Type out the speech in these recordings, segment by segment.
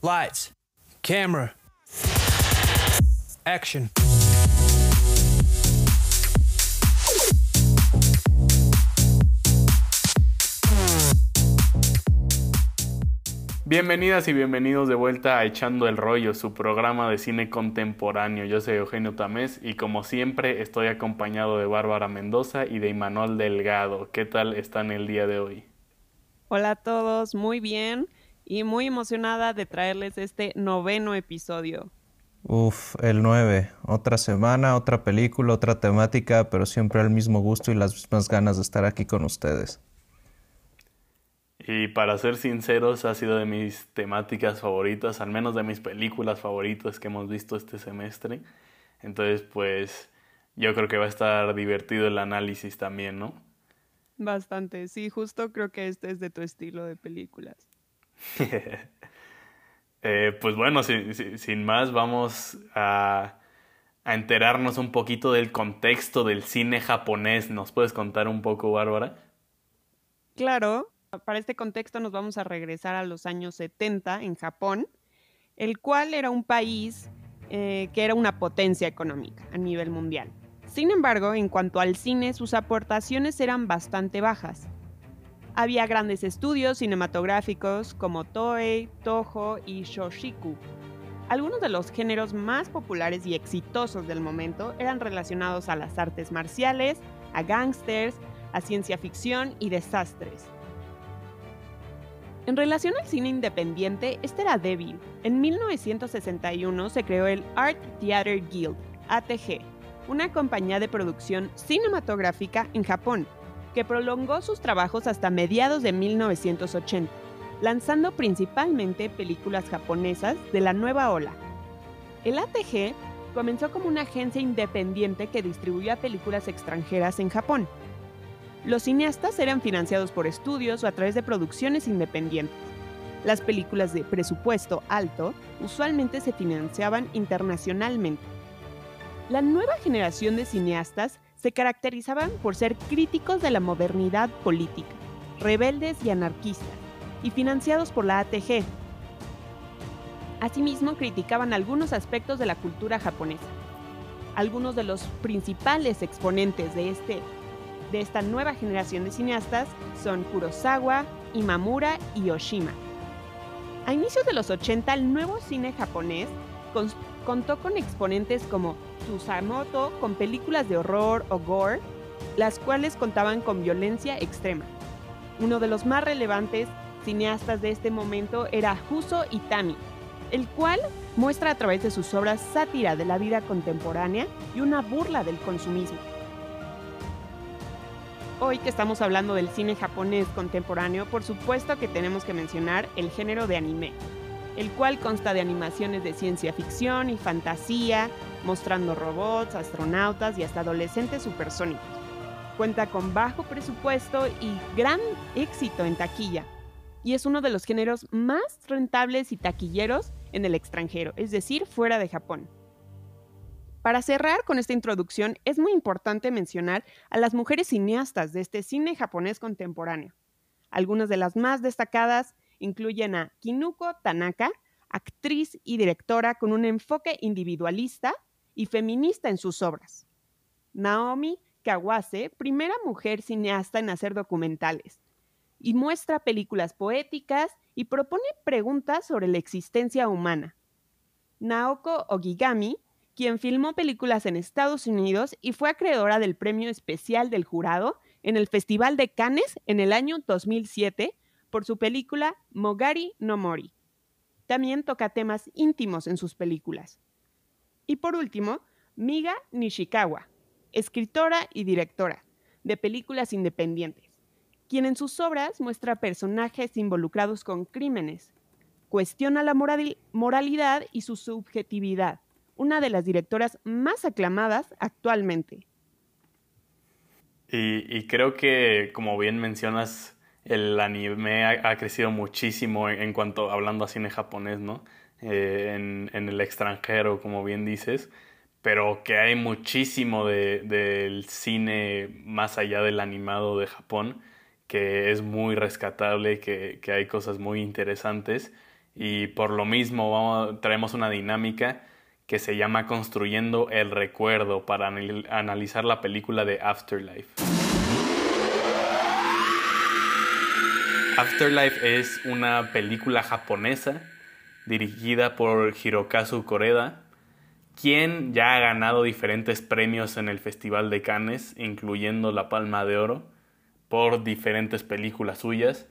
Lights, camera, action. Bienvenidas y bienvenidos de vuelta a Echando el Rollo, su programa de cine contemporáneo. Yo soy Eugenio Tamés y como siempre estoy acompañado de Bárbara Mendoza y de Imanol Delgado. ¿Qué tal están el día de hoy? Hola a todos, muy bien y muy emocionada de traerles este noveno episodio. Uf, el 9. Otra semana, otra película, otra temática, pero siempre el mismo gusto y las mismas ganas de estar aquí con ustedes. Y para ser sinceros, ha sido de mis temáticas favoritas, al menos de mis películas favoritas que hemos visto este semestre. Entonces, pues yo creo que va a estar divertido el análisis también, ¿no? Bastante, sí, justo creo que este es de tu estilo de películas. Eh, pues bueno, sin, más, vamos a, a, enterarnos un poquito del contexto del cine japonés. ¿Nos puedes contar un poco, Bárbara? Claro, para este contexto nos vamos a regresar a los años 70 en Japón, el cual era un país eh, que era una potencia económica a nivel mundial. Sin embargo, en cuanto al cine, sus aportaciones eran bastante bajas había grandes estudios cinematográficos como Toei, Toho y Shoshiku. Algunos de los géneros más populares y exitosos del momento eran relacionados a las artes marciales, a gángsters, a ciencia ficción y desastres. En relación al cine independiente, este era débil. En 1961 se creó el Art Theater Guild, ATG, una compañía de producción cinematográfica en Japón, que prolongó sus trabajos hasta mediados de 1980, lanzando principalmente películas japonesas de la nueva ola. El ATG comenzó como una agencia independiente que distribuía películas extranjeras en Japón. Los cineastas eran financiados por estudios o a través de producciones independientes. Las películas de presupuesto alto usualmente se financiaban internacionalmente. La nueva generación de cineastas se caracterizaban por ser críticos de la modernidad política, rebeldes y anarquistas, y financiados por la ATG. Asimismo, criticaban algunos aspectos de la cultura japonesa. Algunos de los principales exponentes de, este, de esta nueva generación de cineastas son Kurosawa, Imamura y Oshima. A inicios de los 80, el nuevo cine japonés contó con exponentes como Tsusamoto con películas de horror o gore, las cuales contaban con violencia extrema. Uno de los más relevantes cineastas de este momento era Huso Itami, el cual muestra a través de sus obras sátira de la vida contemporánea y una burla del consumismo. Hoy que estamos hablando del cine japonés contemporáneo, por supuesto que tenemos que mencionar el género de anime, el cual consta de animaciones de ciencia ficción y fantasía, mostrando robots, astronautas y hasta adolescentes supersónicos. Cuenta con bajo presupuesto y gran éxito en taquilla, y es uno de los géneros más rentables y taquilleros en el extranjero, es decir, fuera de Japón. Para cerrar con esta introducción, es muy importante mencionar a las mujeres cineastas de este cine japonés contemporáneo. Algunas de las más destacadas incluyen a Kinuko Tanaka, actriz y directora con un enfoque individualista y feminista en sus obras. Naomi Kawase, primera mujer cineasta en hacer documentales, y muestra películas poéticas y propone preguntas sobre la existencia humana. Naoko Ogigami, quien filmó películas en Estados Unidos y fue acreedora del premio especial del jurado en el Festival de Cannes en el año 2007 por su película Mogari no Mori. También toca temas íntimos en sus películas. Y por último, Miga Nishikawa, escritora y directora de películas independientes, quien en sus obras muestra personajes involucrados con crímenes, cuestiona la moralidad y su subjetividad, una de las directoras más aclamadas actualmente. y creo que, como bien mencionas, el anime ha, crecido muchísimo en, cuanto, hablando a cine japonés, ¿no? Eh, en, el extranjero, como bien dices, pero que hay muchísimo del de, cine más allá del animado de Japón, que es muy rescatable, que, que hay cosas muy interesantes y por lo mismo traemos una dinámica que se llama Construyendo el Recuerdo para analizar la película de Afterlife. Afterlife es una película japonesa dirigida por Hirokazu Koreda, quien ya ha ganado diferentes premios en el Festival de Cannes, incluyendo la Palma de Oro, por diferentes películas suyas.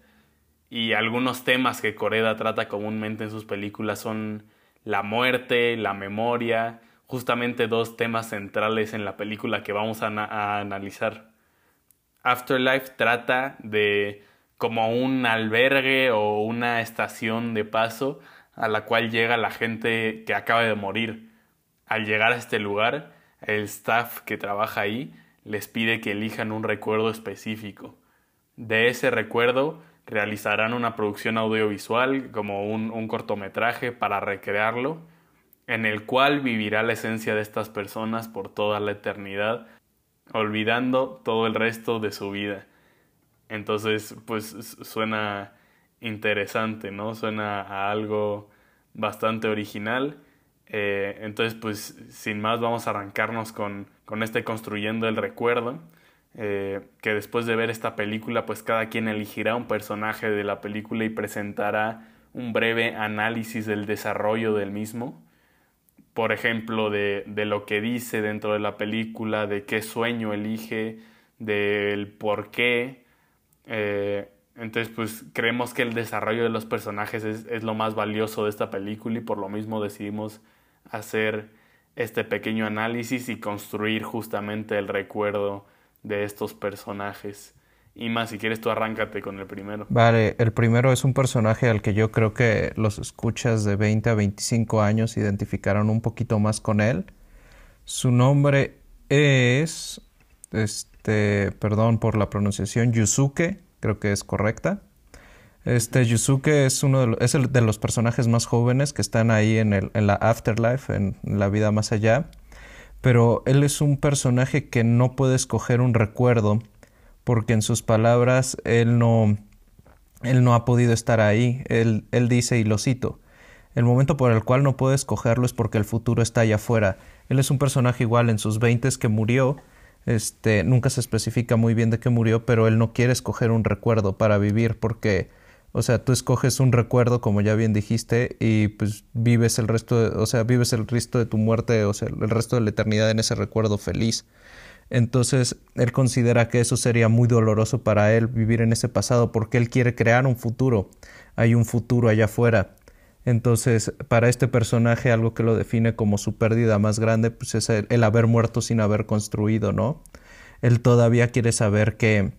Y algunos temas que Koreda trata comúnmente en sus películas son la muerte, la memoria, justamente dos temas centrales en la película que vamos a, a analizar. Afterlife trata de como un albergue o una estación de paso a la cual llega la gente que acaba de morir. Al llegar a este lugar, el staff que trabaja ahí les pide que elijan un recuerdo específico. De ese recuerdo realizarán una producción audiovisual como un, un, cortometraje para recrearlo, en el cual vivirá la esencia de estas personas por toda la eternidad, olvidando todo el resto de su vida. Entonces, pues suena interesante, ¿no? Suena a algo bastante original. Eh, entonces, pues sin más, vamos a arrancarnos con, con este Construyendo el Recuerdo. Eh, que después de ver esta película, pues cada quien elegirá un personaje de la película y presentará un breve análisis del desarrollo del mismo. Por ejemplo, de, de lo que dice dentro de la película, de qué sueño elige, del por qué. Eh, entonces, pues creemos que el desarrollo de los personajes es, es, lo más valioso de esta película y por lo mismo decidimos hacer este pequeño análisis y construir justamente el recuerdo de estos personajes. Y más, si quieres tú arráncate con el primero. Vale, el primero es un personaje al que yo creo que los escuchas de 20 a 25 años identificaron un poquito más con él. Su nombre es, este, perdón por la pronunciación, Yusuke creo que es correcta. Este Yusuke es uno de los, es el de los personajes más jóvenes que están ahí en, el, en la afterlife, en, la vida más allá. Pero él es un personaje que no puede escoger un recuerdo porque en sus palabras él no, él no ha podido estar ahí. Él, él dice, y lo cito, el momento por el cual no puede escogerlo es porque el futuro está allá afuera. Él es un personaje igual en sus veintes que murió este, nunca se especifica muy bien de qué murió, pero él no quiere escoger un recuerdo para vivir porque, o sea, tú escoges un recuerdo, como ya bien dijiste, y pues vives el resto, de, o sea, vives el resto de tu muerte, o sea, el resto de la eternidad en ese recuerdo feliz. Entonces, él considera que eso sería muy doloroso para él vivir en ese pasado porque él quiere crear un futuro. Hay un futuro allá afuera. Entonces, para este personaje, algo que lo define como su pérdida más grande, pues es el, haber muerto sin haber construido, ¿no? Él todavía quiere saber qué,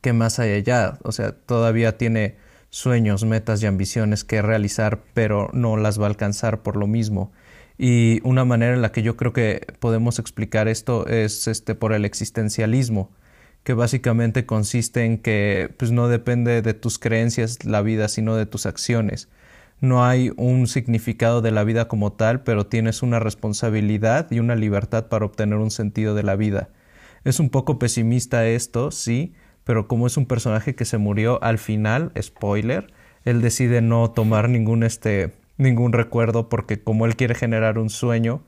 qué más hay allá, o sea, todavía tiene sueños, metas y ambiciones que realizar, pero no las va a alcanzar por lo mismo. Y una manera en la que yo creo que podemos explicar esto es este por el existencialismo, que básicamente consiste en que pues no depende de tus creencias la vida, sino de tus acciones no hay un significado de la vida como tal, pero tienes una responsabilidad y una libertad para obtener un sentido de la vida. Es un poco pesimista esto, sí, pero como es un personaje que se murió al final, spoiler, él decide no tomar ningún este ningún recuerdo porque como él quiere generar un sueño,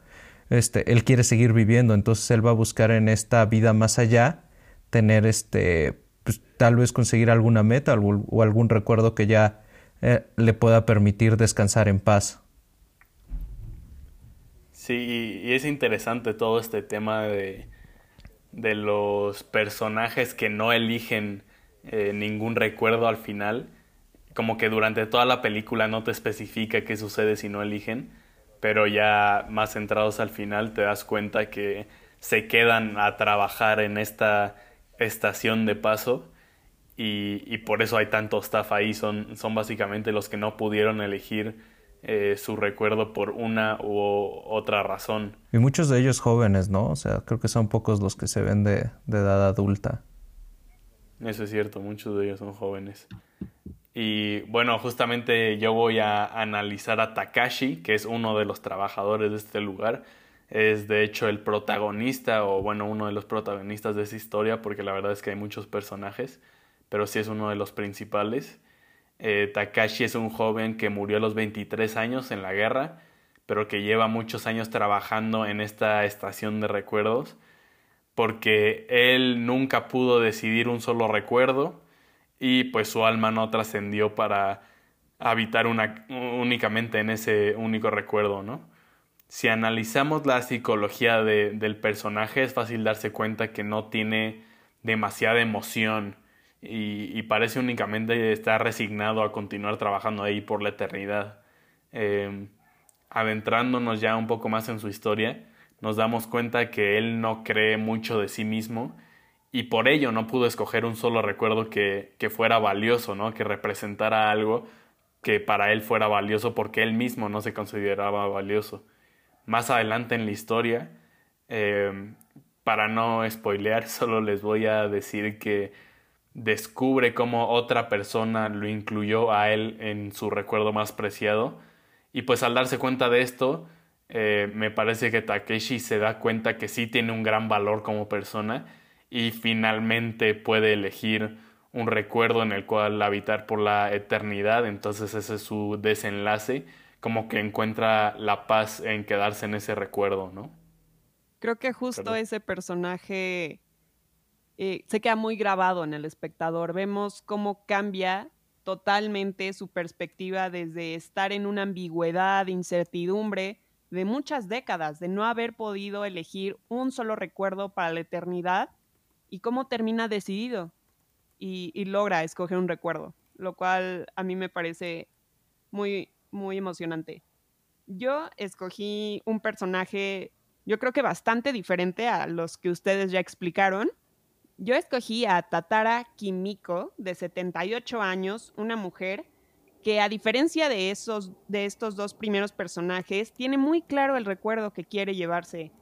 este él quiere seguir viviendo, entonces él va a buscar en esta vida más allá tener este pues, tal vez conseguir alguna meta o algún recuerdo que ya eh, le pueda permitir descansar en paz. Sí, y es interesante todo este tema de, de los personajes que no eligen eh, ningún recuerdo al final. Como que durante toda la película no te especifica qué sucede si no eligen, pero ya más centrados al final te das cuenta que se quedan a trabajar en esta estación de paso y, por eso hay tanto staff ahí, son, son básicamente los que no pudieron elegir eh, su recuerdo por una u otra razón. Y muchos de ellos jóvenes, ¿no? O sea, creo que son pocos los que se ven de, de edad adulta. Eso es cierto, muchos de ellos son jóvenes. Y bueno, justamente yo voy a analizar a Takashi, que es uno de los trabajadores de este lugar. Es de hecho el protagonista, o bueno, uno de los protagonistas de esa historia, porque la verdad es que hay muchos personajes pero sí es uno de los principales. Eh, Takashi es un joven que murió a los 23 años en la guerra, pero que lleva muchos años trabajando en esta estación de recuerdos, porque él nunca pudo decidir un solo recuerdo y pues su alma no trascendió para habitar únicamente en ese único recuerdo, ¿no? Si analizamos la psicología del personaje es fácil darse cuenta que no tiene demasiada emoción y, parece únicamente estar resignado a continuar trabajando ahí por la eternidad. Em, adentrándonos ya un poco más en su historia, nos damos cuenta que él no cree mucho de sí mismo y por ello no pudo escoger un solo recuerdo que, que fuera valioso, ¿no? que representara algo que para él fuera valioso porque él mismo no se consideraba valioso. Más adelante en la historia, em, para no spoilear, solo les voy a decir que descubre cómo otra persona lo incluyó a él en su recuerdo más preciado. Y pues al darse cuenta de esto, eh, me parece que Takeshi se da cuenta que sí tiene un gran valor como persona y finalmente puede elegir un recuerdo en el cual habitar por la eternidad. Entonces ese es su desenlace, como que encuentra la paz en quedarse en ese recuerdo, ¿no? Creo que justo ese personaje eh, se queda muy grabado en el espectador. Vemos cómo cambia totalmente su perspectiva desde estar en una ambigüedad, incertidumbre de muchas décadas, de no haber podido elegir un solo recuerdo para la eternidad y cómo termina decidido y, y logra escoger un recuerdo, lo cual a mí me parece muy, muy emocionante. Yo escogí un personaje, yo creo que bastante diferente a los que ustedes ya explicaron, yo escogí a Tatara Kimiko, de 78 años, una mujer que a diferencia de, esos, de estos dos primeros personajes, tiene muy claro el recuerdo que quiere llevarse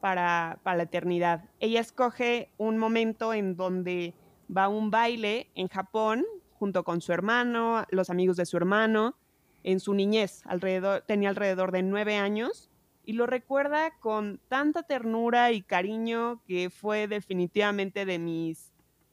para, para la eternidad. Ella escoge un momento en donde va a un baile en Japón junto con su hermano, los amigos de su hermano, en su niñez, tenía alrededor de nueve años, y lo recuerda con tanta ternura y cariño que fue definitivamente de mis,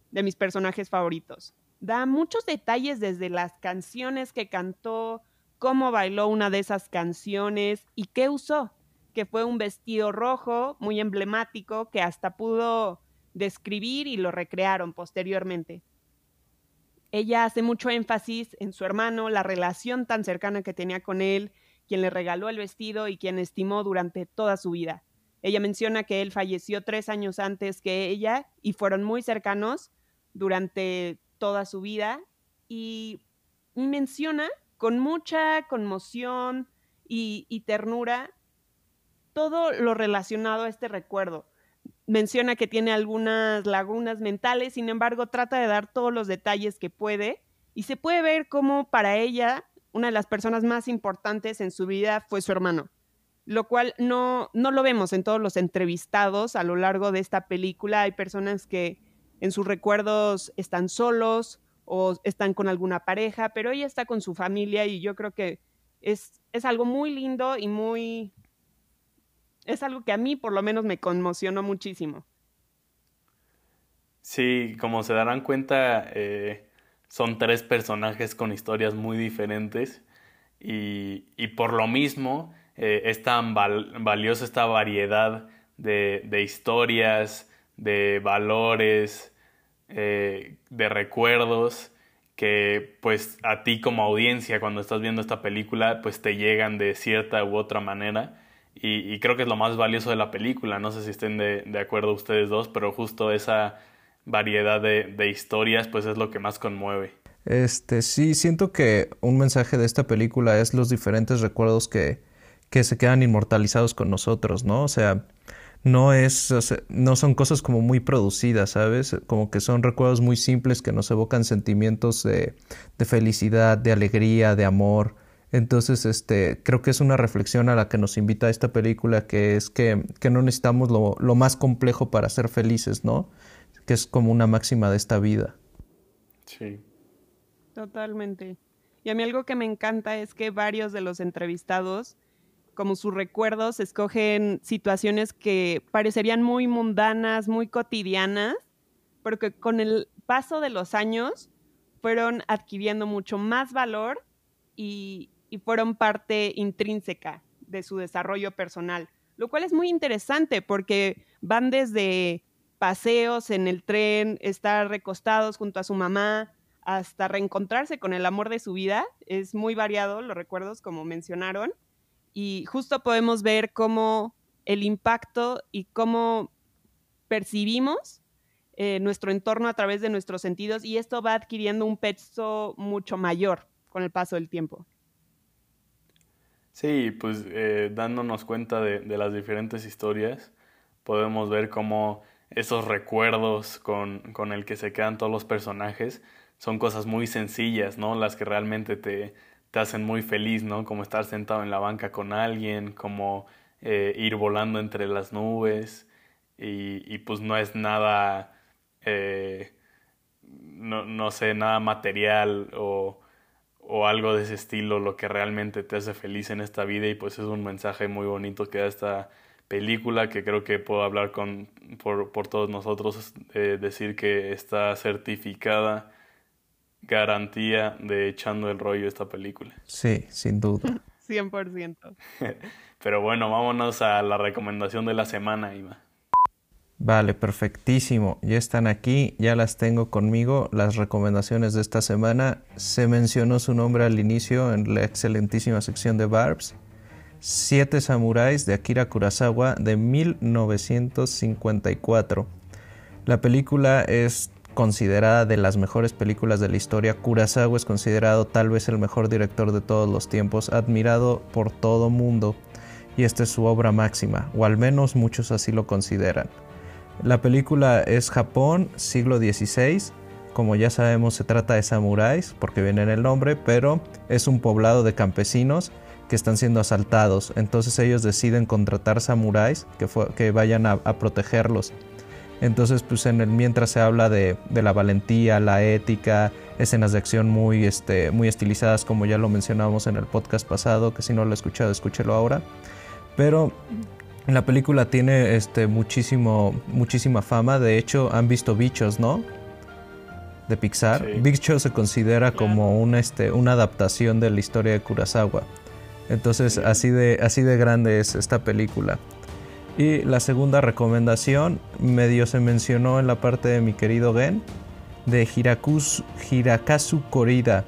de mis personajes favoritos. Da muchos detalles desde las canciones que cantó, cómo bailó una de esas canciones y qué usó, que fue un vestido rojo muy emblemático que hasta pudo describir y lo recrearon posteriormente. Ella hace mucho énfasis en su hermano, la relación tan cercana que tenía con él, quien le regaló el vestido y quien estimó durante toda su vida. Ella menciona que él falleció tres años antes que ella y fueron muy cercanos durante toda su vida y, menciona con mucha conmoción y, y ternura todo lo relacionado a este recuerdo. Menciona que tiene algunas lagunas mentales, sin embargo trata de dar todos los detalles que puede y se puede ver cómo para ella una de las personas más importantes en su vida fue su hermano, lo cual no, no lo vemos en todos los entrevistados a lo largo de esta película. Hay personas que en sus recuerdos están solos o están con alguna pareja, pero ella está con su familia y yo creo que es, es algo muy lindo y muy... Es algo que a mí por lo menos me conmocionó muchísimo. Sí, como se darán cuenta, eh, son tres personajes con historias muy diferentes. Y, y por lo mismo eh, es tan valiosa esta variedad de, de, historias, de valores, eh, de recuerdos que pues a ti como audiencia cuando estás viendo esta película pues te llegan de cierta u otra manera. Y, y creo que es lo más valioso de la película, no sé si estén de, de acuerdo ustedes dos, pero justo esa variedad de, de historias, pues es lo que más conmueve. Este, sí, siento que un mensaje de esta película es los diferentes recuerdos que, que se quedan inmortalizados con nosotros, ¿no? O sea, no es, no son cosas como muy producidas, ¿sabes? Como que son recuerdos muy simples que nos evocan sentimientos de, de felicidad, de alegría, de amor. Entonces, este, creo que es una reflexión a la que nos invita esta película, que es que, que no necesitamos lo, lo más complejo para ser felices, ¿no? Que es como una máxima de esta vida. Sí. Totalmente. Y a mí algo que me encanta es que varios de los entrevistados, como sus recuerdos, escogen situaciones que parecerían muy mundanas, muy cotidianas, pero que con el paso de los años fueron adquiriendo mucho más valor y, y fueron parte intrínseca de su desarrollo personal, lo cual es muy interesante porque van desde paseos en el tren, estar recostados junto a su mamá, hasta reencontrarse con el amor de su vida. Es muy variado, los recuerdos, como mencionaron. Y justo podemos ver cómo el impacto y cómo percibimos eh, nuestro entorno a través de nuestros sentidos y esto va adquiriendo un peso mucho mayor con el paso del tiempo. Sí, pues eh, dándonos cuenta de, de, las diferentes historias, podemos ver cómo esos recuerdos con, con el que se quedan todos los personajes son cosas muy sencillas, ¿no? Las que realmente te, te hacen muy feliz, ¿no? Como estar sentado en la banca con alguien, como eh, ir volando entre las nubes y, y pues no es nada, eh, no, no sé, nada material o o algo de ese estilo lo que realmente te hace feliz en esta vida y pues es un mensaje muy bonito que da esta película que creo que puedo hablar con por, por todos nosotros eh, decir que está certificada garantía de echando el rollo esta película. Sí, sin duda. 100%. Pero bueno, vámonos a la recomendación de la semana, Ima. Vale, perfectísimo. Ya están aquí, ya las tengo conmigo. Las recomendaciones de esta semana. Se mencionó su nombre al inicio en la excelentísima sección de Barbs. Siete Samuráis de Akira Kurosawa de 1954. La película es considerada de las mejores películas de la historia. Kurosawa es considerado tal vez el mejor director de todos los tiempos, admirado por todo mundo. Y esta es su obra máxima, o al menos muchos así lo consideran. La película es Japón, siglo XVI. Como ya sabemos, se trata de samuráis, porque viene en el nombre, pero es un poblado de campesinos que están siendo asaltados. Entonces ellos deciden contratar samuráis que, que vayan a, protegerlos. Entonces, pues en el mientras se habla de, la valentía, la ética, escenas de acción muy, este, muy estilizadas, como ya lo mencionábamos en el podcast pasado, que si no lo he escuchado, escúchelo ahora. Pero la película tiene este, muchísimo, muchísima fama. De hecho, han visto Bichos, ¿no? De Pixar. Bichos se considera como una, este, una adaptación de la historia de Kurosawa. Entonces, así, de, así de grande es esta película. Y la segunda recomendación, medio se mencionó en la parte de mi querido Gen, de Hirakus, Hirakazu Korida.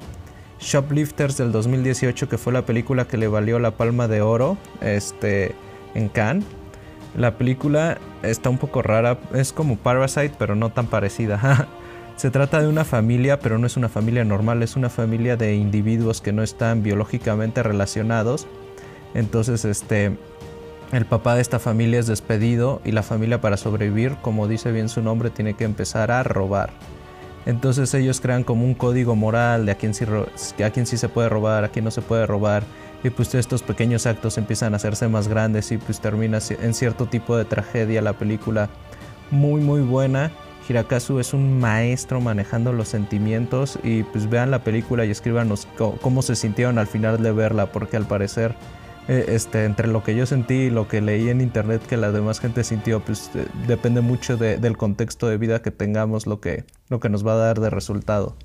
Shoplifters del 2018, que fue la película que le valió la palma de oro. Este en Cannes. La película está un poco rara, es como Parasite, pero no tan parecida. Se trata de una familia, pero no es una familia normal, es una familia de individuos que no están biológicamente relacionados. Entonces, este, el papá de esta familia es despedido y la familia para sobrevivir, como dice bien su nombre, tiene que empezar a robar. Entonces ellos crean como un código moral de a quién sí, a quién sí se puede robar, a quién no se puede robar y pues estos pequeños actos empiezan a hacerse más grandes y pues termina en cierto tipo de tragedia la película muy muy buena Hirakazu es un maestro manejando los sentimientos y pues vean la película y escríbanos cómo se sintieron al final de verla porque al parecer eh, este, entre lo que yo sentí y lo que leí en internet que la demás gente sintió pues eh, depende mucho del contexto de vida que tengamos lo que, lo que nos va a dar de resultado.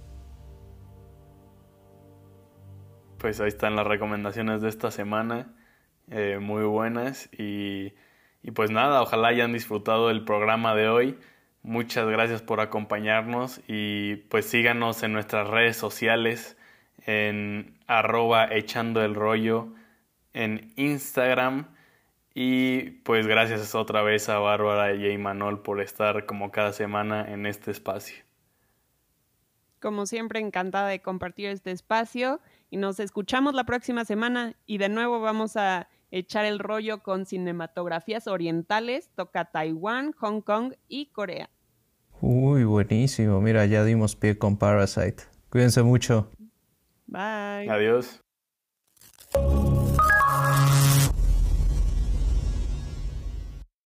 pues ahí están las recomendaciones de esta semana, eh, muy buenas y, y, pues nada, ojalá hayan disfrutado el programa de hoy. Muchas gracias por acompañarnos y pues síganos en nuestras redes sociales en arroba echando el rollo en Instagram y pues gracias otra vez a Bárbara y a Imanol por estar como cada semana en este espacio. Como siempre, encantada de compartir este espacio y nos escuchamos la próxima semana y de nuevo vamos a echar el rollo con cinematografías orientales, toca Taiwán, Hong Kong y Corea. Uy, buenísimo. Mira, ya dimos pie con Parasite. Cuídense mucho. Bye. Adiós.